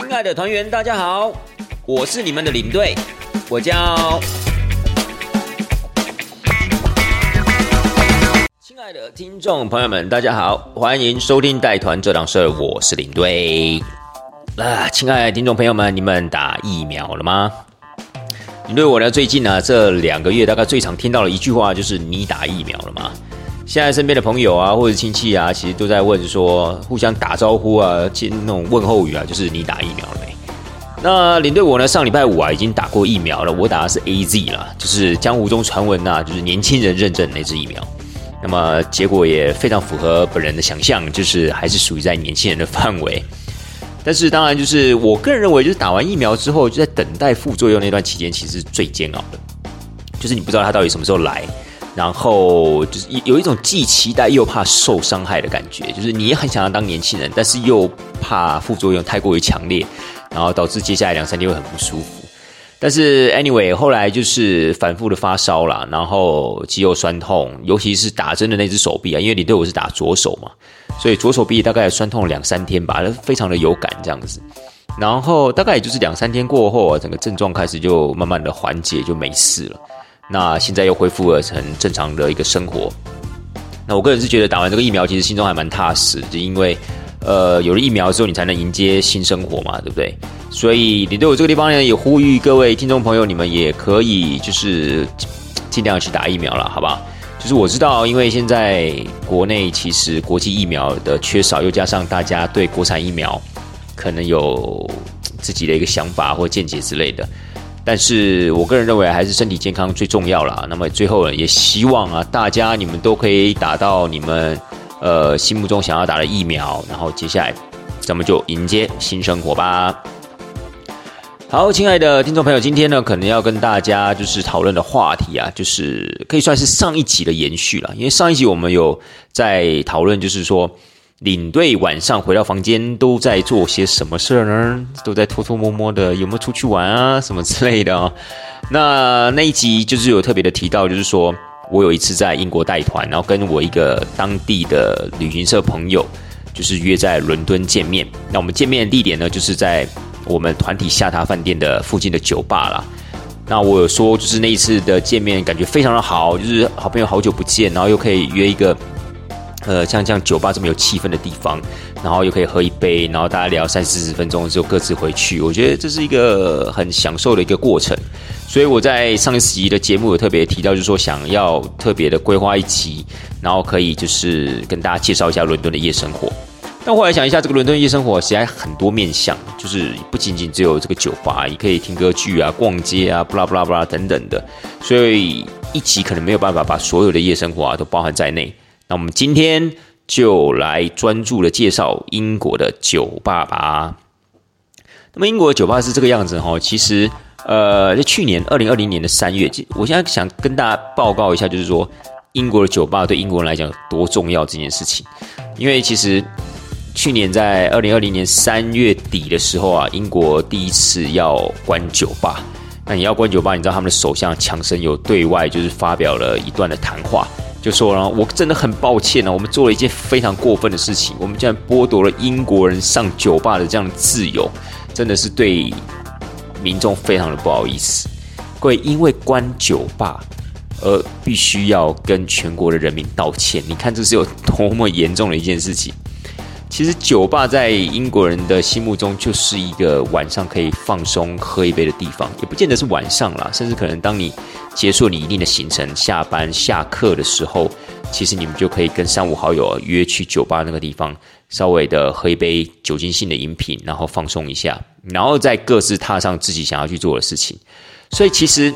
亲爱的团员，大家好，我是你们的领队，我叫。亲爱的听众朋友们，大家好，欢迎收听带团这档事，我是领队。啊，亲爱的听众朋友们，你们打疫苗了吗？领队我呢，最近呢这两个月，大概最常听到的一句话就是“你打疫苗了吗？”现在身边的朋友啊，或者亲戚啊，其实都在问说，互相打招呼啊，接那种问候语啊，就是你打疫苗了没？那领队我呢，上礼拜五啊，已经打过疫苗了，我打的是 A Z 啦，就是江湖中传闻呐，就是年轻人认证那支疫苗。那么结果也非常符合本人的想象，就是还是属于在年轻人的范围。但是当然，就是我个人认为，就是打完疫苗之后，就在等待副作用那段期间，其实最煎熬的，就是你不知道它到底什么时候来。然后就是有一种既期待又怕受伤害的感觉，就是你也很想要当年轻人，但是又怕副作用太过于强烈，然后导致接下来两三天会很不舒服。但是 anyway，后来就是反复的发烧了，然后肌肉酸痛，尤其是打针的那只手臂啊，因为你对我是打左手嘛，所以左手臂大概酸痛两三天吧，非常的有感这样子。然后大概也就是两三天过后啊，整个症状开始就慢慢的缓解，就没事了。那现在又恢复了很正常的一个生活。那我个人是觉得打完这个疫苗，其实心中还蛮踏实，就因为，呃，有了疫苗之后，你才能迎接新生活嘛，对不对？所以你对我这个地方呢，也呼吁各位听众朋友，你们也可以就是尽量去打疫苗了，好不好？就是我知道，因为现在国内其实国际疫苗的缺少，又加上大家对国产疫苗可能有自己的一个想法或见解之类的。但是我个人认为还是身体健康最重要啦。那么最后呢，也希望啊，大家你们都可以打到你们呃心目中想要打的疫苗，然后接下来咱们就迎接新生活吧。好，亲爱的听众朋友，今天呢可能要跟大家就是讨论的话题啊，就是可以算是上一集的延续了，因为上一集我们有在讨论，就是说。领队晚上回到房间都在做些什么事儿呢？都在偷偷摸摸的，有没有出去玩啊？什么之类的啊？那那一集就是有特别的提到，就是说我有一次在英国带团，然后跟我一个当地的旅行社朋友，就是约在伦敦见面。那我们见面的地点呢，就是在我们团体下榻饭店的附近的酒吧啦。那我有说，就是那一次的见面感觉非常的好，就是好朋友好久不见，然后又可以约一个。呃，像这样酒吧这么有气氛的地方，然后又可以喝一杯，然后大家聊三四十分钟之后各自回去，我觉得这是一个很享受的一个过程。所以我在上一集的节目有特别提到，就是说想要特别的规划一集，然后可以就是跟大家介绍一下伦敦的夜生活。但后来想一下，这个伦敦夜生活其实在很多面向，就是不仅仅只有这个酒吧，也可以听歌剧啊、逛街啊、布拉布拉布拉等等的，所以一集可能没有办法把所有的夜生活啊都包含在内。那我们今天就来专注的介绍英国的酒吧吧。那么英国的酒吧是这个样子哈，其实呃，在去年二零二零年的三月，我现在想跟大家报告一下，就是说英国的酒吧对英国人来讲多重要这件事情。因为其实去年在二零二零年三月底的时候啊，英国第一次要关酒吧。那你要关酒吧，你知道他们的首相强生有对外就是发表了一段的谈话。就说了，我真的很抱歉呢，我们做了一件非常过分的事情，我们竟然剥夺了英国人上酒吧的这样的自由，真的是对民众非常的不好意思。各位，因为关酒吧而必须要跟全国的人民道歉，你看这是有多么严重的一件事情。其实酒吧在英国人的心目中就是一个晚上可以放松喝一杯的地方，也不见得是晚上啦，甚至可能当你结束你一定的行程、下班下课的时候，其实你们就可以跟三五好友约去酒吧那个地方，稍微的喝一杯酒精性的饮品，然后放松一下，然后再各自踏上自己想要去做的事情。所以其实。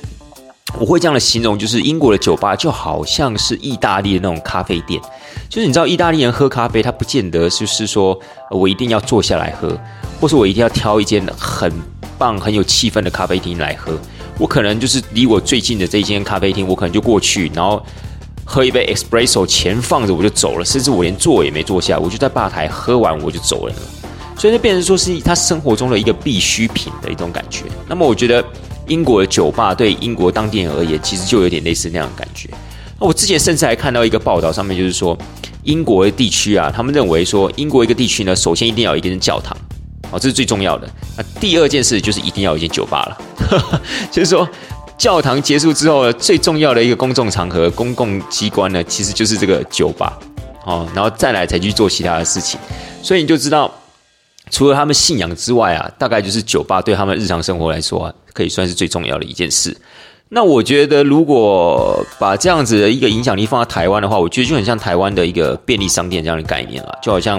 我会这样的形容，就是英国的酒吧就好像是意大利的那种咖啡店，就是你知道意大利人喝咖啡，他不见得就是说我一定要坐下来喝，或是我一定要挑一间很棒、很有气氛的咖啡厅来喝。我可能就是离我最近的这一间咖啡厅，我可能就过去，然后喝一杯 espresso，钱放着我就走了，甚至我连坐也没坐下，我就在吧台喝完我就走了。所以就变成说是他生活中的一个必需品的一种感觉。那么我觉得。英国的酒吧对英国当地人而言，其实就有点类似那样的感觉。那我之前甚至还看到一个报道，上面就是说，英国的地区啊，他们认为说，英国一个地区呢，首先一定要有一间教堂，哦，这是最重要的。那第二件事就是一定要有一间酒吧了，就是说教堂结束之后，最重要的一个公众场合、公共机关呢，其实就是这个酒吧哦，然后再来才去做其他的事情。所以你就知道，除了他们信仰之外啊，大概就是酒吧对他们日常生活来说啊，可以算是最重要的一件事。那我觉得，如果把这样子的一个影响力放在台湾的话，我觉得就很像台湾的一个便利商店这样的概念了，就好像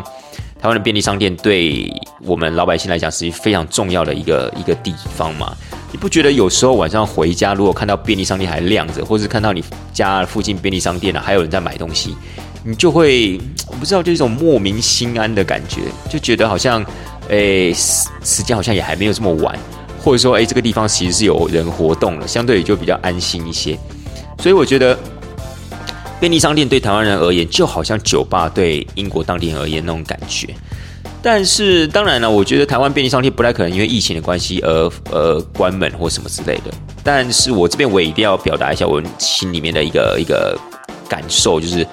台湾的便利商店对我们老百姓来讲是非常重要的一个一个地方嘛。你不觉得有时候晚上回家，如果看到便利商店还亮着，或是看到你家附近便利商店呢还有人在买东西，你就会我不知道，就一种莫名心安的感觉，就觉得好像，诶，时时间好像也还没有这么晚。或者说，诶，这个地方其实是有人活动了，相对也就比较安心一些。所以我觉得，便利商店对台湾人而言，就好像酒吧对英国当地人而言那种感觉。但是，当然了，我觉得台湾便利商店不太可能因为疫情的关系而呃关门或什么之类的。但是我这边我也一定要表达一下我心里面的一个一个感受，就是。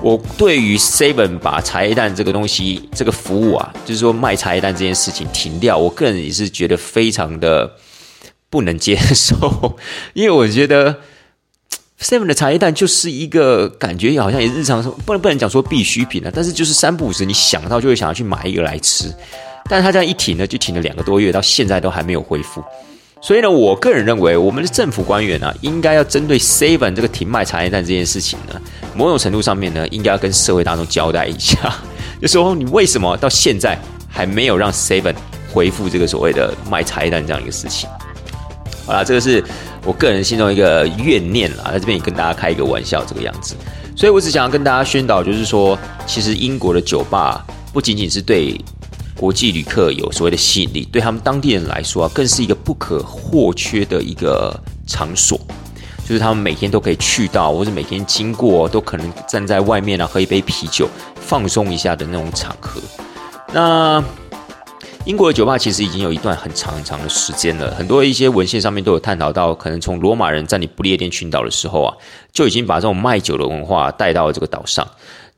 我对于 Seven 把茶叶蛋这个东西，这个服务啊，就是说卖茶叶蛋这件事情停掉，我个人也是觉得非常的不能接受，因为我觉得 Seven 的茶叶蛋就是一个感觉好像也日常说不能不能讲说必需品了，但是就是三不五时你想到就会想要去买一个来吃，但是他这样一停呢，就停了两个多月，到现在都还没有恢复。所以呢，我个人认为，我们的政府官员呢，应该要针对 Seven 这个停卖茶叶蛋这件事情呢，某种程度上面呢，应该要跟社会大众交代一下，就说你为什么到现在还没有让 Seven 恢复这个所谓的卖茶叶蛋这样一个事情。好了，这个是我个人心中一个怨念啦，在这边也跟大家开一个玩笑，这个样子。所以我只想要跟大家宣导，就是说，其实英国的酒吧不仅仅是对。国际旅客有所谓的吸引力，对他们当地人来说啊，更是一个不可或缺的一个场所，就是他们每天都可以去到，或者每天经过都可能站在外面啊，喝一杯啤酒，放松一下的那种场合。那英国的酒吧其实已经有一段很长很长的时间了，很多一些文献上面都有探讨到，可能从罗马人占领不列颠群岛的时候啊，就已经把这种卖酒的文化带到了这个岛上。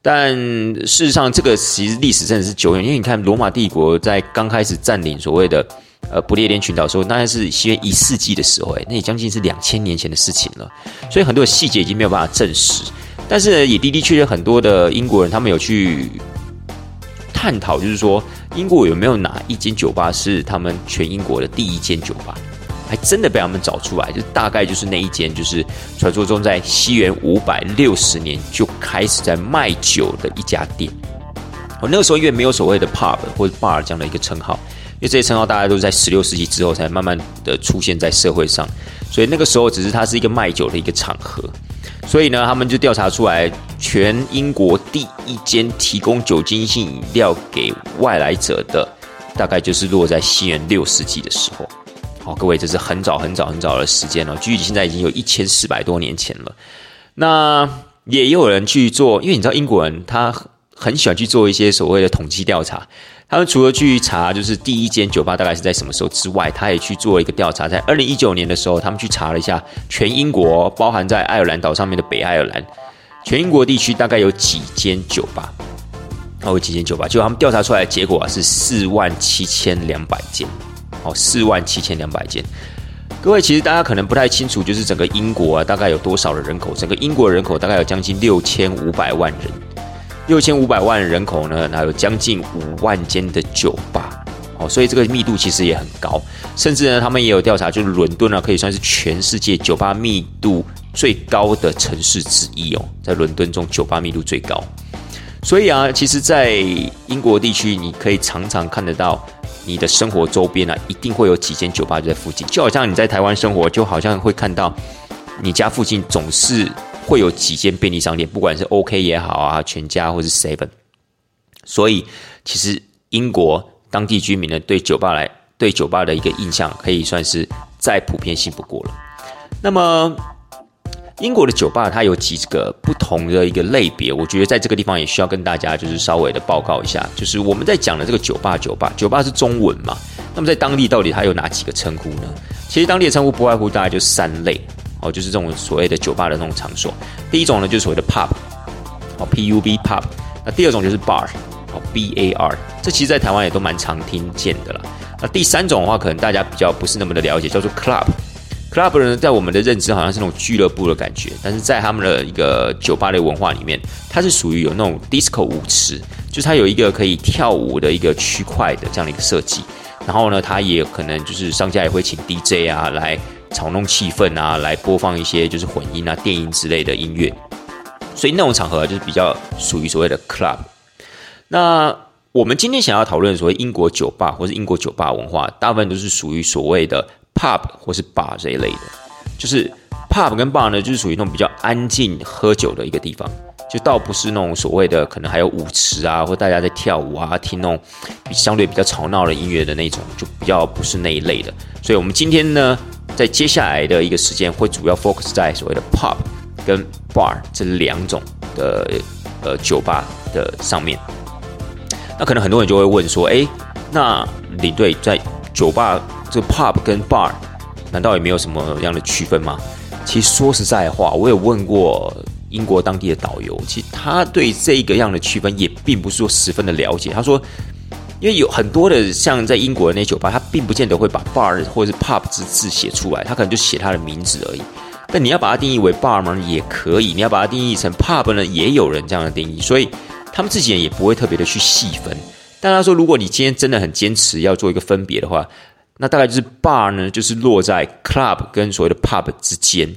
但事实上，这个其实历史真的是久远，因为你看罗马帝国在刚开始占领所谓的呃不列颠群岛的时候，那是西元一世纪的时候，哎，那也将近是两千年前的事情了。所以很多细节已经没有办法证实，但是也的的确确很多的英国人他们有去探讨，就是说英国有没有哪一间酒吧是他们全英国的第一间酒吧。还真的被他们找出来，就大概就是那一间，就是传说中在西元五百六十年就开始在卖酒的一家店。我，那个时候因为没有所谓的 pub 或者 bar 这样的一个称号，因为这些称号大家都在十六世纪之后才慢慢的出现在社会上，所以那个时候只是它是一个卖酒的一个场合。所以呢，他们就调查出来，全英国第一间提供酒精性饮料给外来者的，大概就是落在西元六世纪的时候。好，各位，这是很早很早很早的时间了，距离现在已经有一千四百多年前了。那也有人去做，因为你知道英国人他很喜欢去做一些所谓的统计调查。他们除了去查就是第一间酒吧大概是在什么时候之外，他也去做一个调查，在二零一九年的时候，他们去查了一下全英国，包含在爱尔兰岛上面的北爱尔兰，全英国地区大概有几间酒吧，有几间酒吧，就他们调查出来的结果啊是四万七千两百间。哦，四万七千两百间。各位，其实大家可能不太清楚，就是整个英国啊，大概有多少的人口？整个英国人口大概有将近六千五百万人。六千五百万人口呢，那有将近五万间的酒吧。哦，所以这个密度其实也很高。甚至呢，他们也有调查，就是伦敦啊，可以算是全世界酒吧密度最高的城市之一哦。在伦敦中，酒吧密度最高。所以啊，其实，在英国地区，你可以常常看得到。你的生活周边呢，一定会有几间酒吧就在附近，就好像你在台湾生活，就好像会看到你家附近总是会有几间便利商店，不管是 OK 也好啊，全家或是 Seven。所以，其实英国当地居民呢，对酒吧来对酒吧的一个印象，可以算是再普遍性不过了。那么。英国的酒吧它有几个不同的一个类别，我觉得在这个地方也需要跟大家就是稍微的报告一下，就是我们在讲的这个酒吧，酒吧，酒吧是中文嘛？那么在当地到底它有哪几个称呼呢？其实当地的称呼不外乎大概就三类哦，就是这种所谓的酒吧的那种场所。第一种呢就是所谓的 pub，哦，P U B pub。那第二种就是 bar，哦 B A R，这其实在台湾也都蛮常听见的啦。那第三种的话，可能大家比较不是那么的了解，叫做 Club。Club 呢，在我们的认知好像是那种俱乐部的感觉，但是在他们的一个酒吧的文化里面，它是属于有那种 Disco 舞池，就是它有一个可以跳舞的一个区块的这样的一个设计。然后呢，它也可能就是商家也会请 DJ 啊来炒弄气氛啊，来播放一些就是混音啊、电音之类的音乐。所以那种场合就是比较属于所谓的 Club。那我们今天想要讨论所谓英国酒吧或是英国酒吧文化，大部分都是属于所谓的。pub 或是 bar 这一类的，就是 pub 跟 bar 呢，就是属于那种比较安静喝酒的一个地方，就倒不是那种所谓的可能还有舞池啊，或大家在跳舞啊，听那种相对比较吵闹的音乐的那种，就比较不是那一类的。所以，我们今天呢，在接下来的一个时间，会主要 focus 在所谓的 pub 跟 bar 这两种的呃酒吧的上面。那可能很多人就会问说，哎，那领队在酒吧？这 pub 跟 bar 难道也没有什么样的区分吗？其实说实在话，我有问过英国当地的导游，其实他对这个样的区分也并不是说十分的了解。他说，因为有很多的像在英国的那酒吧，它并不见得会把 bar 或者是 pub 之字写出来，它可能就写它的名字而已。但你要把它定义为 bar 吗？也可以。你要把它定义成 pub 呢？也有人这样的定义。所以他们自己人也不会特别的去细分。但他说，如果你今天真的很坚持要做一个分别的话，那大概就是 bar 呢，就是落在 club 跟所谓的 pub 之间。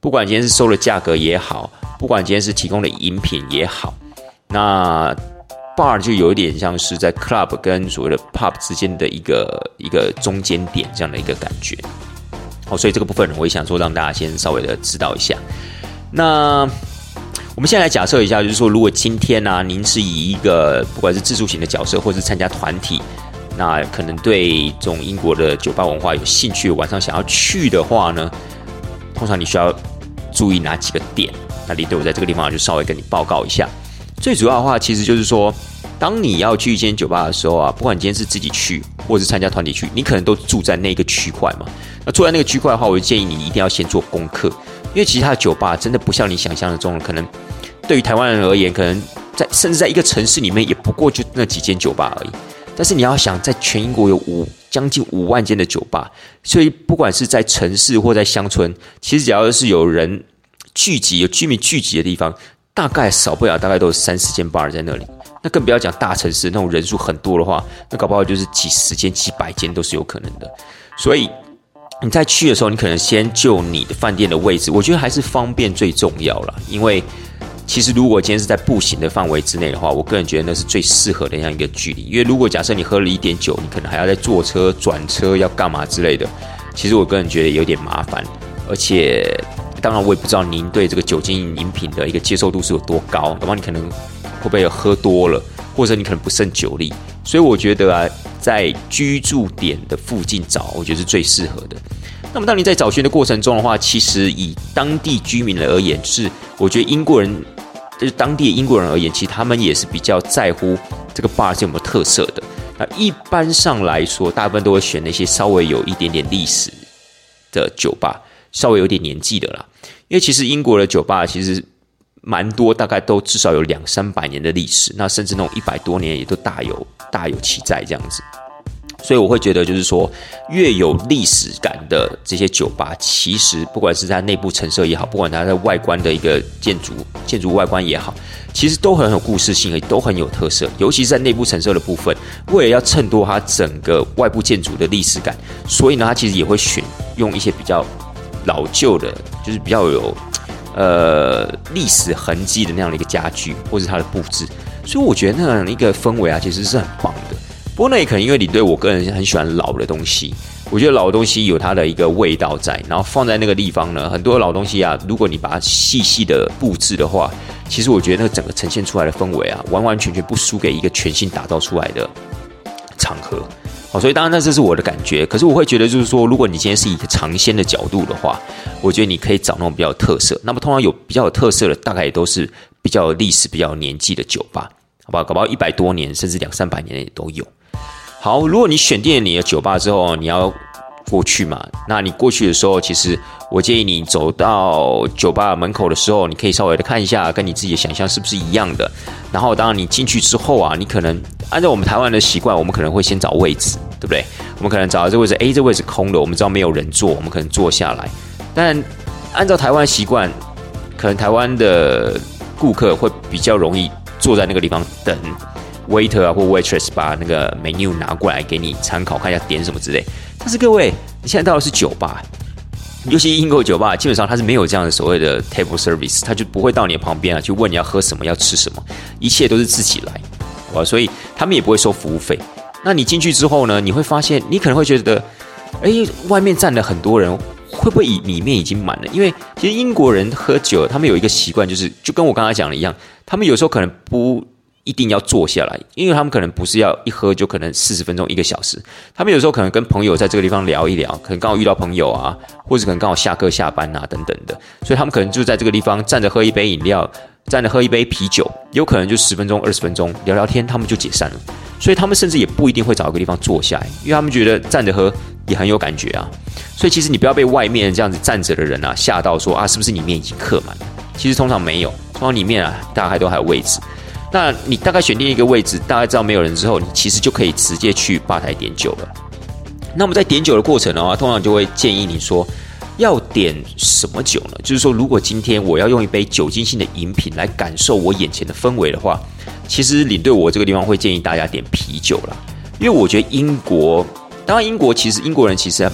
不管今天是收的价格也好，不管今天是提供的饮品也好，那 bar 就有一点像是在 club 跟所谓的 pub 之间的一个一个中间点这样的一个感觉。好，所以这个部分我也想说让大家先稍微的知道一下。那我们现在来假设一下，就是说，如果今天呢，您是以一个不管是自助型的角色，或是参加团体。那可能对这种英国的酒吧文化有兴趣，晚上想要去的话呢，通常你需要注意哪几个点？那李队我在这个地方就稍微跟你报告一下。最主要的话，其实就是说，当你要去一间酒吧的时候啊，不管你今天是自己去，或者是参加团体去，你可能都住在那个区块嘛。那住在那个区块的话，我就建议你一定要先做功课，因为其他的酒吧真的不像你想象的中，可能对于台湾人而言，可能在甚至在一个城市里面，也不过就那几间酒吧而已。但是你要想，在全英国有五将近五万间的酒吧，所以不管是在城市或在乡村，其实只要是有人聚集、有居民聚集的地方，大概少不了大概都有三四间 bar 在那里。那更不要讲大城市那种人数很多的话，那搞不好就是几十间、几百间都是有可能的。所以你在去的时候，你可能先就你的饭店的位置，我觉得还是方便最重要了，因为。其实，如果今天是在步行的范围之内的话，我个人觉得那是最适合的这样一个距离。因为如果假设你喝了一点酒，你可能还要再坐车转车，要干嘛之类的，其实我个人觉得有点麻烦。而且，当然我也不知道您对这个酒精饮品的一个接受度是有多高，那么你可能会不会喝多了，或者你可能不胜酒力。所以我觉得啊，在居住点的附近找，我觉得是最适合的。那么，当你在找寻的过程中的话，其实以当地居民而言，是我觉得英国人。就是当地的英国人而言，其实他们也是比较在乎这个 bar 是有没有特色的。那一般上来说，大部分都会选那些稍微有一点点历史的酒吧，稍微有点年纪的啦。因为其实英国的酒吧其实蛮多，大概都至少有两三百年的历史，那甚至那种一百多年也都大有大有其在这样子。所以我会觉得，就是说，越有历史感的这些酒吧，其实不管是在内部陈设也好，不管它在外观的一个建筑建筑外观也好，其实都很有故事性，也都很有特色。尤其是在内部陈设的部分，为了要衬托它整个外部建筑的历史感，所以呢，它其实也会选用一些比较老旧的，就是比较有呃历史痕迹的那样的一个家具，或者它的布置。所以我觉得那样一个氛围啊，其实是很棒的。不过那也可能因为你对我个人很喜欢老的东西，我觉得老的东西有它的一个味道在，然后放在那个地方呢，很多老东西啊，如果你把它细细的布置的话，其实我觉得那个整个呈现出来的氛围啊，完完全全不输给一个全新打造出来的场合。好，所以当然那这是我的感觉，可是我会觉得就是说，如果你今天是一个尝鲜的角度的话，我觉得你可以找那种比较有特色。那么通常有比较有特色的，大概也都是比较有历史、比较有年纪的酒吧，好吧？搞不好一百多年甚至两三百年也都有。好，如果你选定了你的酒吧之后，你要过去嘛。那你过去的时候，其实我建议你走到酒吧门口的时候，你可以稍微的看一下，跟你自己的想象是不是一样的。然后，当然你进去之后啊，你可能按照我们台湾的习惯，我们可能会先找位置，对不对？我们可能找到这位置，哎，这位置空的，我们知道没有人坐，我们可能坐下来。但按照台湾习惯，可能台湾的顾客会比较容易坐在那个地方等。waiter 啊，或 waitress 把那个 menu 拿过来给你参考，看一下点什么之类。但是各位，你现在到的是酒吧，尤其英国酒吧，基本上它是没有这样的所谓的 table service，他就不会到你的旁边啊，去问你要喝什么，要吃什么，一切都是自己来，哇！所以他们也不会收服务费。那你进去之后呢，你会发现，你可能会觉得，哎，外面站了很多人，会不会以里面已经满了？因为其实英国人喝酒，他们有一个习惯，就是就跟我刚才讲的一样，他们有时候可能不。一定要坐下来，因为他们可能不是要一喝就可能四十分钟一个小时，他们有时候可能跟朋友在这个地方聊一聊，可能刚好遇到朋友啊，或者可能刚好下课下班啊等等的，所以他们可能就在这个地方站着喝一杯饮料，站着喝一杯啤酒，有可能就十分钟二十分钟聊聊天，他们就解散了。所以他们甚至也不一定会找一个地方坐下来，因为他们觉得站着喝也很有感觉啊。所以其实你不要被外面这样子站着的人啊吓到，说啊是不是里面已经客满了？其实通常没有，通常里面啊大概都还有位置。那你大概选定一个位置，大概知道没有人之后，你其实就可以直接去吧台点酒了。那么在点酒的过程的话，通常就会建议你说要点什么酒呢？就是说，如果今天我要用一杯酒精性的饮品来感受我眼前的氛围的话，其实领队我这个地方会建议大家点啤酒了，因为我觉得英国，当然英国其实英国人其实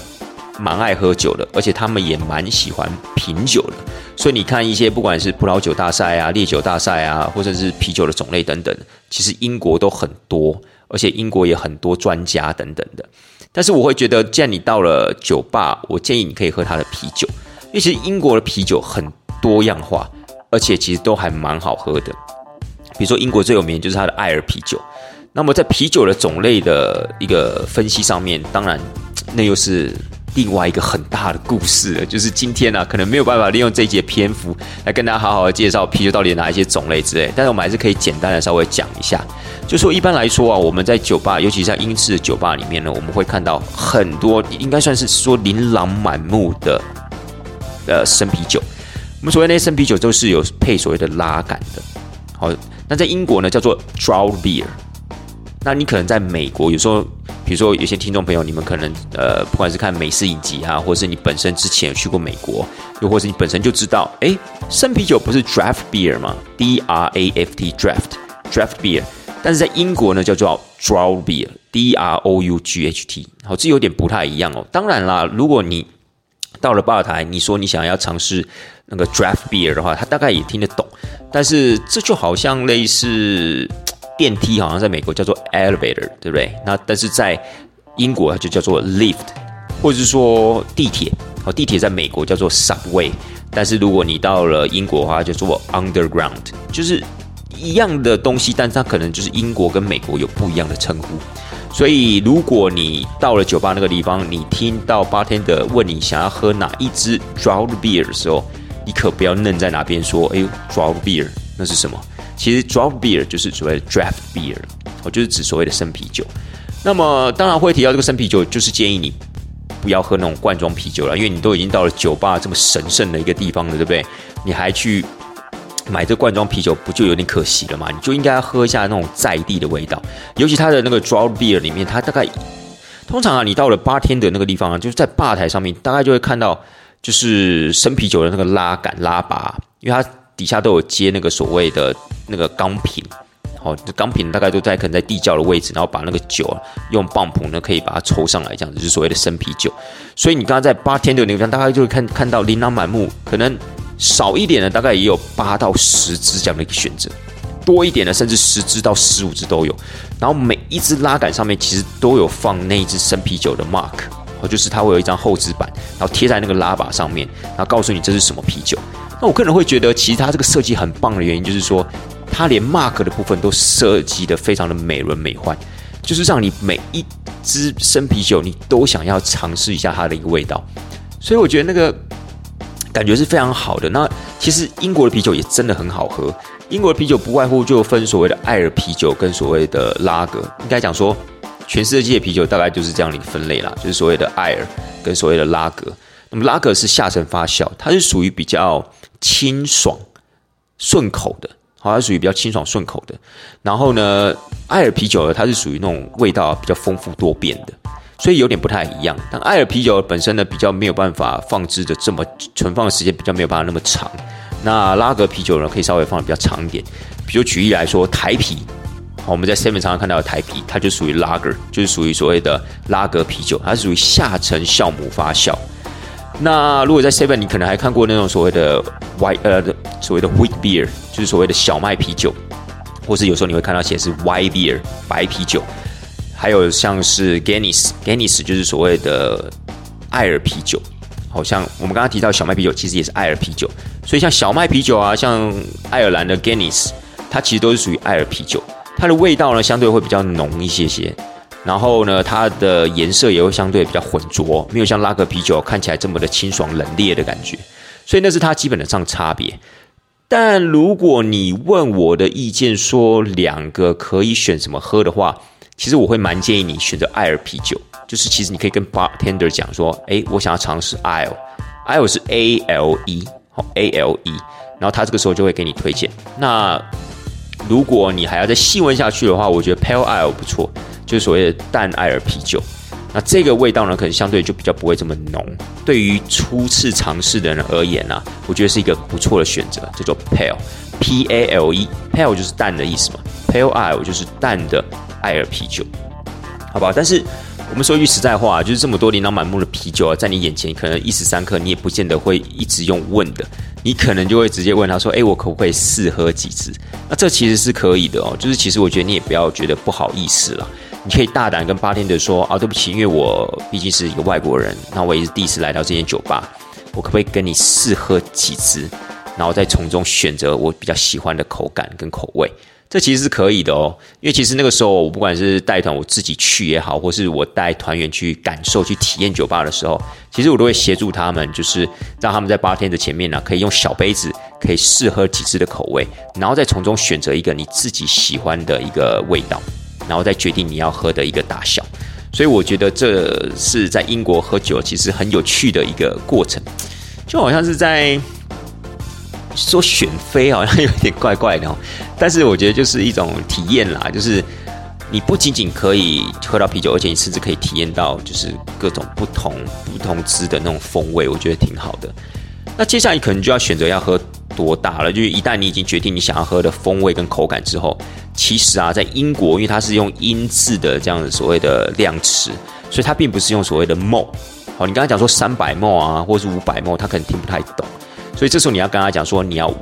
蛮爱喝酒的，而且他们也蛮喜欢品酒的。所以你看一些不管是葡萄酒大赛啊、烈酒大赛啊，或者是啤酒的种类等等，其实英国都很多，而且英国也很多专家等等的。但是我会觉得，既然你到了酒吧，我建议你可以喝它的啤酒，因为其实英国的啤酒很多样化，而且其实都还蛮好喝的。比如说英国最有名就是它的艾尔啤酒。那么在啤酒的种类的一个分析上面，当然那又是。另外一个很大的故事，就是今天呢，可能没有办法利用这一节篇幅来跟大家好好的介绍啤酒到底哪一些种类之类。但是我们还是可以简单的稍微讲一下，就说一般来说啊，我们在酒吧，尤其在英式的酒吧里面呢，我们会看到很多，应该算是说琳琅满目的呃生啤酒。我们所谓那些生啤酒都是有配所谓的拉杆的。好，那在英国呢叫做 draw beer。那你可能在美国，有时候，比如说有些听众朋友，你们可能呃，不管是看美式影集啊，或者是你本身之前去过美国，又或是你本身就知道，哎，生啤酒不是 draft beer 吗？D R A F T draft draft beer，但是在英国呢叫做 draw beer，D R O U G H T，好，这有点不太一样哦。当然啦，如果你到了吧台，你说你想要尝试那个 draft beer 的话，他大概也听得懂，但是这就好像类似。电梯好像在美国叫做 elevator，对不对？那但是在英国它就叫做 lift，或者是说地铁。好，地铁在美国叫做 subway，但是如果你到了英国的话，叫做 underground，就是一样的东西，但它可能就是英国跟美国有不一样的称呼。所以如果你到了酒吧那个地方，你听到 bartender 问你想要喝哪一支 draw beer 的时候，你可不要愣在哪边说：“哎呦，draw beer 那是什么？”其实 draft beer 就是所谓的 draft beer，哦，就是指所谓的生啤酒。那么当然会提到这个生啤酒，就是建议你不要喝那种罐装啤酒了，因为你都已经到了酒吧这么神圣的一个地方了，对不对？你还去买这罐装啤酒，不就有点可惜了吗？你就应该喝一下那种在地的味道。尤其它的那个 draft beer 里面，它大概通常啊，你到了八天的那个地方啊，就是在吧台上面，大概就会看到就是生啤酒的那个拉杆拉把，因为它。底下都有接那个所谓的那个钢瓶，好，钢瓶大概都在可能在地窖的位置，然后把那个酒用棒浦呢可以把它抽上来，这样子就是所谓的生啤酒。所以你刚刚在八天的那个地方，大概就会看看到琳琅满目，可能少一点的大概也有八到十支这样的一个选择，多一点的甚至十支到十五支都有。然后每一支拉杆上面其实都有放那一支生啤酒的 mark，哦，就是它会有一张厚纸板，然后贴在那个拉把上面，然后告诉你这是什么啤酒。那我个人会觉得，其实它这个设计很棒的原因，就是说，它连 mark 的部分都设计的非常的美轮美奂，就是让你每一支生啤酒，你都想要尝试一下它的一个味道。所以我觉得那个感觉是非常好的。那其实英国的啤酒也真的很好喝。英国的啤酒不外乎就分所谓的艾尔啤酒跟所谓的拉格。应该讲说，全世界啤酒大概就是这样的一个分类啦，就是所谓的艾尔。跟所谓的拉格。那么拉格是下沉发酵，它是属于比较清爽顺口的，好，它属于比较清爽顺口的。然后呢，艾尔啤酒呢，它是属于那种味道比较丰富多变的，所以有点不太一样。但艾尔啤酒本身呢，比较没有办法放置的这么存放的时间比较没有办法那么长。那拉格啤酒呢，可以稍微放的比较长一点。比如举例来说，台啤，我们在 seven 常常看到的台啤，它就属于拉格，就是属于所谓的拉格啤酒，它是属于下沉酵母发酵。那如果在 seven，你可能还看过那种所谓的 white 呃所谓的 wheat beer，就是所谓的小麦啤酒，或是有时候你会看到写是 white beer 白啤酒，还有像是 Guinness，Guinness 就是所谓的艾尔啤酒。好像我们刚刚提到小麦啤酒，其实也是艾尔啤酒，所以像小麦啤酒啊，像爱尔兰的 Guinness，它其实都是属于艾尔啤酒，它的味道呢相对会比较浓一些些，然后呢它的颜色也会相对比较浑浊，没有像拉格啤酒看起来这么的清爽冷冽的感觉，所以那是它基本的上差别。但如果你问我的意见，说两个可以选什么喝的话，其实我会蛮建议你选择艾尔啤酒。就是其实你可以跟 bartender 讲说，哎，我想要尝试 ale，ale 是 A L E，好 A L E，然后他这个时候就会给你推荐。那如果你还要再细问下去的话，我觉得 pale ale 不错，就是所谓的淡艾尔啤酒。那这个味道呢，可能相对就比较不会这么浓。对于初次尝试的人而言呢，我觉得是一个不错的选择，叫做 pale，P A L E，pale 就是淡的意思嘛，pale ale 就是淡的艾尔啤酒，好不好？但是我们说句实在话，就是这么多琳琅满目的啤酒啊，在你眼前，可能一时三刻你也不见得会一直用问的，你可能就会直接问他说：“哎，我可不可以试喝几支？”那这其实是可以的哦。就是其实我觉得你也不要觉得不好意思了，你可以大胆跟八天的说：“啊，对不起，因为我毕竟是一个外国人，那我也是第一次来到这间酒吧，我可不可以跟你试喝几支，然后再从中选择我比较喜欢的口感跟口味？”这其实是可以的哦，因为其实那个时候，我不管是带团我自己去也好，或是我带团员去感受、去体验酒吧的时候，其实我都会协助他们，就是让他们在八天的前面呢，可以用小杯子，可以试喝几次的口味，然后再从中选择一个你自己喜欢的一个味道，然后再决定你要喝的一个大小。所以我觉得这是在英国喝酒其实很有趣的一个过程，就好像是在。说选妃好像有点怪怪的哦，但是我觉得就是一种体验啦，就是你不仅仅可以喝到啤酒，而且你甚至可以体验到就是各种不同不同支的那种风味，我觉得挺好的。那接下来可能就要选择要喝多大了，就是一旦你已经决定你想要喝的风味跟口感之后，其实啊，在英国因为它是用英制的这样子所谓的量词，所以它并不是用所谓的 mo。好，你刚才讲说三百 mo 啊，或是五百 mo，他可能听不太懂。所以这时候你要跟他讲说，你要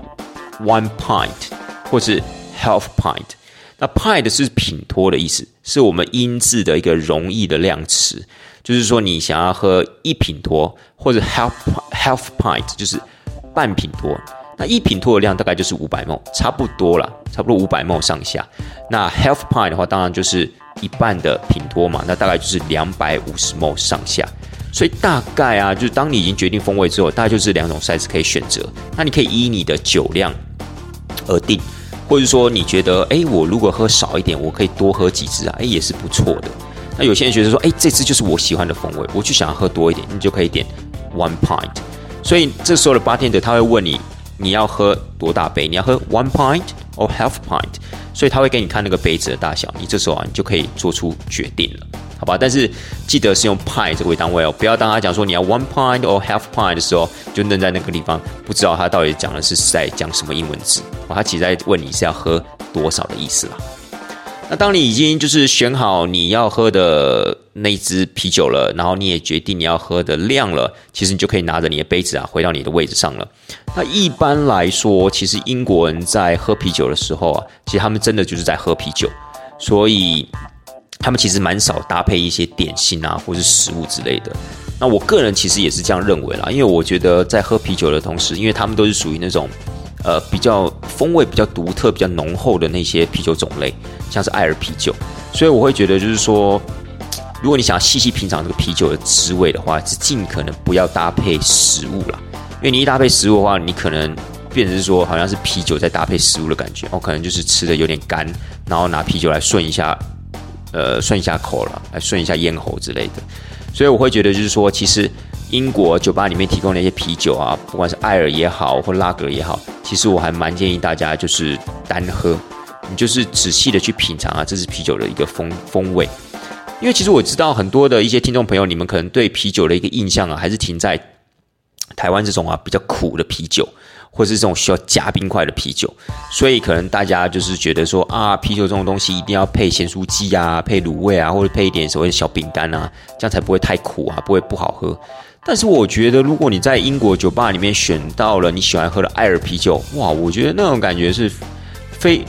one pint 或是 half pint。那 pint 是品托的意思，是我们英字的一个容易的量词，就是说你想要喝一品托或者 half half pint，就是半品托。那一品托的量大概就是五百 ml，差不多了，差不多五百 ml 上下。那 half pint 的话，当然就是一半的品托嘛，那大概就是两百五十 ml 上下。所以大概啊，就是当你已经决定风味之后，大概就是两种 size 可以选择。那你可以依你的酒量而定，或者说你觉得，哎，我如果喝少一点，我可以多喝几支啊，哎，也是不错的。那有些人觉得说，哎，这支就是我喜欢的风味，我就想要喝多一点，你就可以点 one pint。所以这时候的 bartender 他会问你，你要喝多大杯？你要喝 one pint or half pint？所以他会给你看那个杯子的大小，你这时候啊，你就可以做出决定了。好吧，但是记得是用 pint 这个为单位哦，不要当他讲说你要 one pint or half pint 的时候，就愣在那个地方，不知道他到底讲的是在讲什么英文字。哦，他其实在问你是要喝多少的意思啦。那当你已经就是选好你要喝的那支啤酒了，然后你也决定你要喝的量了，其实你就可以拿着你的杯子啊，回到你的位置上了。那一般来说，其实英国人在喝啤酒的时候啊，其实他们真的就是在喝啤酒，所以。他们其实蛮少搭配一些点心啊，或是食物之类的。那我个人其实也是这样认为啦，因为我觉得在喝啤酒的同时，因为他们都是属于那种呃比较风味比较独特、比较浓厚的那些啤酒种类，像是艾尔啤酒，所以我会觉得就是说，如果你想要细细品尝这个啤酒的滋味的话，是尽可能不要搭配食物啦，因为你一搭配食物的话，你可能变成是说好像是啤酒在搭配食物的感觉，哦，可能就是吃的有点干，然后拿啤酒来顺一下。呃，顺一下口了，来顺一下咽喉之类的。所以我会觉得就是说，其实英国酒吧里面提供的一些啤酒啊，不管是艾尔也好，或拉格也好，其实我还蛮建议大家就是单喝，你就是仔细的去品尝啊，这支啤酒的一个风风味。因为其实我知道很多的一些听众朋友，你们可能对啤酒的一个印象啊，还是停在台湾这种啊比较苦的啤酒。或是这种需要加冰块的啤酒，所以可能大家就是觉得说啊，啤酒这种东西一定要配咸酥鸡啊，配卤味啊，或者配一点所谓的小饼干啊，这样才不会太苦啊，不会不好喝。但是我觉得，如果你在英国酒吧里面选到了你喜欢喝的艾尔啤酒，哇，我觉得那种感觉是非，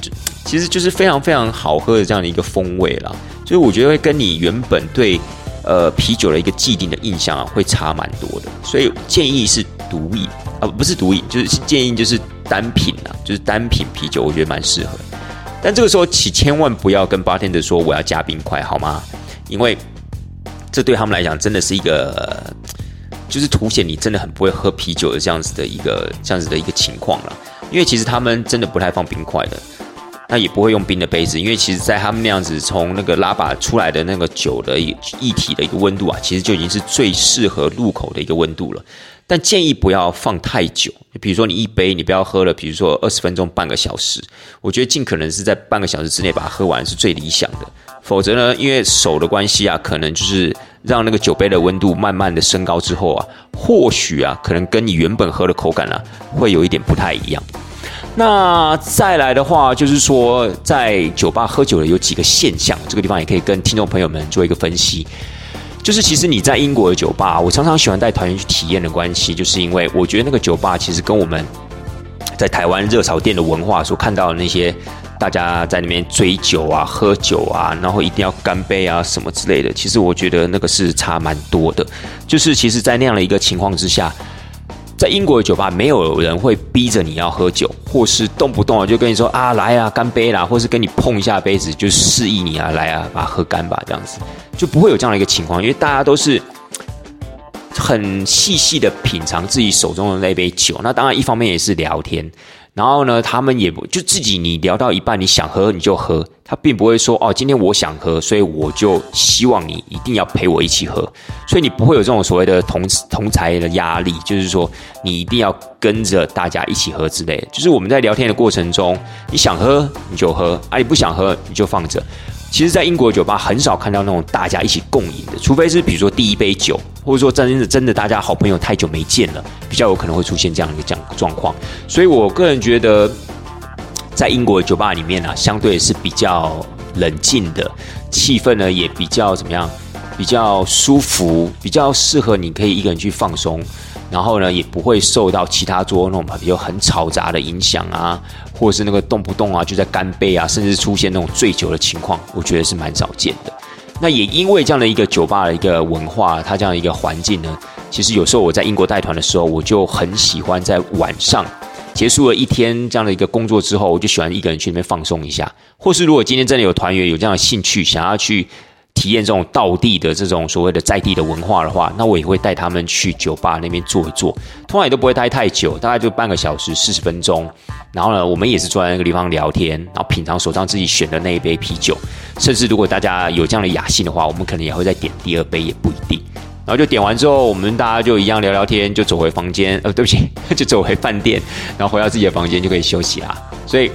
其实就是非常非常好喝的这样的一个风味啦。所以我觉得会跟你原本对呃啤酒的一个既定的印象啊，会差蛮多的。所以建议是独饮。啊不是独饮，就是建议就是单品啊，就是单品啤酒，我觉得蛮适合。但这个时候，请千万不要跟 bartender 说我要加冰块，好吗？因为这对他们来讲真的是一个，就是凸显你真的很不会喝啤酒的这样子的一个这样子的一个情况了。因为其实他们真的不太放冰块的，那也不会用冰的杯子，因为其实在他们那样子从那个拉把出来的那个酒的液体的一个温度啊，其实就已经是最适合入口的一个温度了。但建议不要放太久，比如说你一杯你不要喝了，比如说二十分钟、半个小时，我觉得尽可能是在半个小时之内把它喝完是最理想的。否则呢，因为手的关系啊，可能就是让那个酒杯的温度慢慢的升高之后啊，或许啊，可能跟你原本喝的口感啊，会有一点不太一样。那再来的话，就是说在酒吧喝酒的有几个现象，这个地方也可以跟听众朋友们做一个分析。就是其实你在英国的酒吧，我常常喜欢带团员去体验的关系，就是因为我觉得那个酒吧其实跟我们在台湾热炒店的文化所看到的那些大家在那边追酒啊、喝酒啊，然后一定要干杯啊什么之类的，其实我觉得那个是差蛮多的。就是其实，在那样的一个情况之下。在英国的酒吧，没有人会逼着你要喝酒，或是动不动啊就跟你说啊来啊干杯啦，或是跟你碰一下杯子就示意你啊来啊把它喝干吧，这样子就不会有这样的一个情况，因为大家都是很细细的品尝自己手中的那杯酒。那当然一方面也是聊天。然后呢，他们也不就自己，你聊到一半，你想喝你就喝，他并不会说哦，今天我想喝，所以我就希望你一定要陪我一起喝，所以你不会有这种所谓的同同才的压力，就是说你一定要跟着大家一起喝之类。就是我们在聊天的过程中，你想喝你就喝，啊，你不想喝你就放着。其实，在英国酒吧很少看到那种大家一起共饮的，除非是比如说第一杯酒，或者说真的真的大家好朋友太久没见了，比较有可能会出现这样一个这样状况。所以我个人觉得，在英国酒吧里面呢，相对是比较冷静的，气氛呢也比较怎么样，比较舒服，比较适合你可以一个人去放松。然后呢，也不会受到其他桌那种比如很嘈杂的影响啊，或者是那个动不动啊就在干杯啊，甚至出现那种醉酒的情况，我觉得是蛮少见的。那也因为这样的一个酒吧的一个文化，它这样的一个环境呢，其实有时候我在英国带团的时候，我就很喜欢在晚上结束了一天这样的一个工作之后，我就喜欢一个人去那边放松一下。或是如果今天真的有团员有这样的兴趣，想要去。体验这种道地的这种所谓的在地的文化的话，那我也会带他们去酒吧那边坐一坐，通常也都不会待太久，大概就半个小时四十分钟。然后呢，我们也是坐在那个地方聊天，然后品尝手上自己选的那一杯啤酒，甚至如果大家有这样的雅兴的话，我们可能也会再点第二杯，也不一定。然后就点完之后，我们大家就一样聊聊天，就走回房间。呃，对不起，就走回饭店，然后回到自己的房间就可以休息啦。所以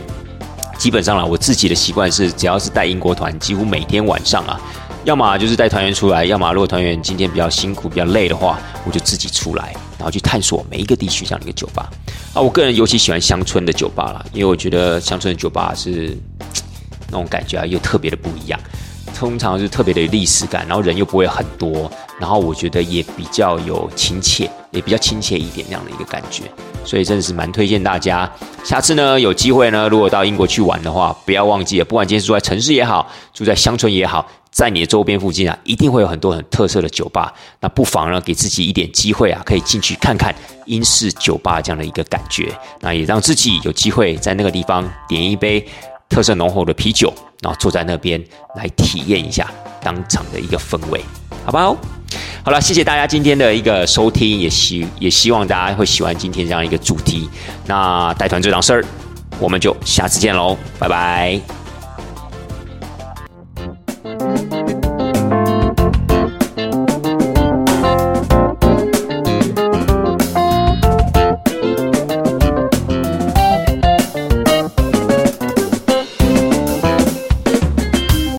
基本上啦，我自己的习惯是，只要是带英国团，几乎每天晚上啊。要么就是带团员出来，要么如果团员今天比较辛苦、比较累的话，我就自己出来，然后去探索每一个地区这样的一个酒吧。啊，我个人尤其喜欢乡村的酒吧啦，因为我觉得乡村的酒吧是那种感觉啊，又特别的不一样。通常是特别的历史感，然后人又不会很多，然后我觉得也比较有亲切，也比较亲切一点那样的一个感觉。所以真的是蛮推荐大家，下次呢有机会呢，如果到英国去玩的话，不要忘记了，不管今天是住在城市也好，住在乡村也好。在你的周边附近啊，一定会有很多很特色的酒吧。那不妨呢，给自己一点机会啊，可以进去看看英式酒吧这样的一个感觉。那也让自己有机会在那个地方点一杯特色浓厚的啤酒，然后坐在那边来体验一下当场的一个氛围，好不好？好了，谢谢大家今天的一个收听，也希也希望大家会喜欢今天这样一个主题。那带团这档事儿，我们就下次见喽，拜拜。